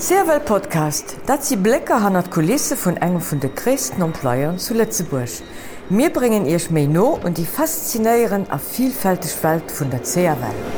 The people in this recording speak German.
Servel Podcast, dat sie Blecke han at Kulisse vun engem vun de Christen Emploiern zu Lettzeburg. Mir bringen ihr Schmeino und die faszinéieren a vielfältig Welt vun der CRWL.